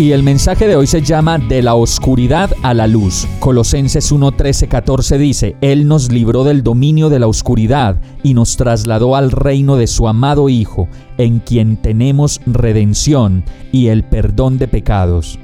Y el mensaje de hoy se llama De la oscuridad a la luz. Colosenses 1, 13, 14 dice, Él nos libró del dominio de la oscuridad y nos trasladó al reino de su amado Hijo, en quien tenemos redención y el perdón de pecados.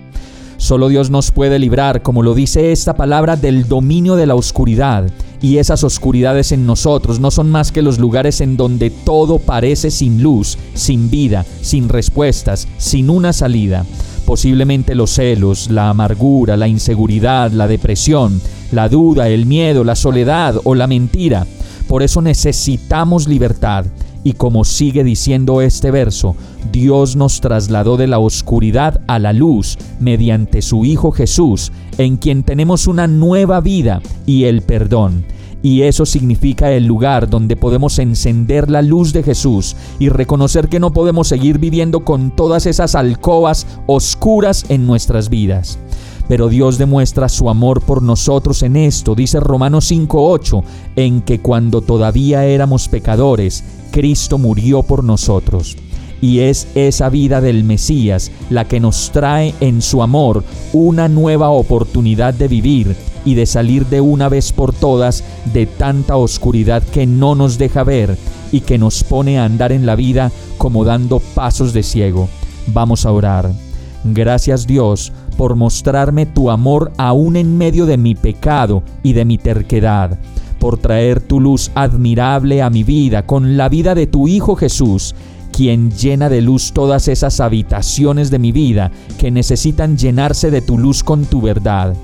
Solo Dios nos puede librar, como lo dice esta palabra, del dominio de la oscuridad. Y esas oscuridades en nosotros no son más que los lugares en donde todo parece sin luz, sin vida, sin respuestas, sin una salida posiblemente los celos, la amargura, la inseguridad, la depresión, la duda, el miedo, la soledad o la mentira. Por eso necesitamos libertad. Y como sigue diciendo este verso, Dios nos trasladó de la oscuridad a la luz mediante su Hijo Jesús, en quien tenemos una nueva vida y el perdón y eso significa el lugar donde podemos encender la luz de Jesús y reconocer que no podemos seguir viviendo con todas esas alcobas oscuras en nuestras vidas. Pero Dios demuestra su amor por nosotros en esto, dice Romanos 5.8, en que cuando todavía éramos pecadores, Cristo murió por nosotros. Y es esa vida del Mesías la que nos trae en su amor una nueva oportunidad de vivir y de salir de una vez por todas de tanta oscuridad que no nos deja ver y que nos pone a andar en la vida como dando pasos de ciego. Vamos a orar. Gracias Dios por mostrarme tu amor aún en medio de mi pecado y de mi terquedad, por traer tu luz admirable a mi vida con la vida de tu Hijo Jesús, quien llena de luz todas esas habitaciones de mi vida que necesitan llenarse de tu luz con tu verdad.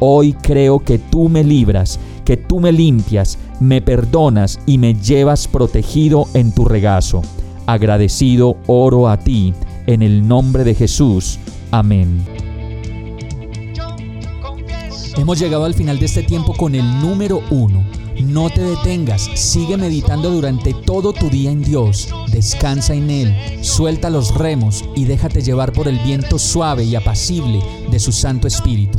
Hoy creo que tú me libras, que tú me limpias, me perdonas y me llevas protegido en tu regazo. Agradecido oro a ti, en el nombre de Jesús. Amén. Hemos llegado al final de este tiempo con el número uno. No te detengas, sigue meditando durante todo tu día en Dios, descansa en Él, suelta los remos y déjate llevar por el viento suave y apacible de su Santo Espíritu.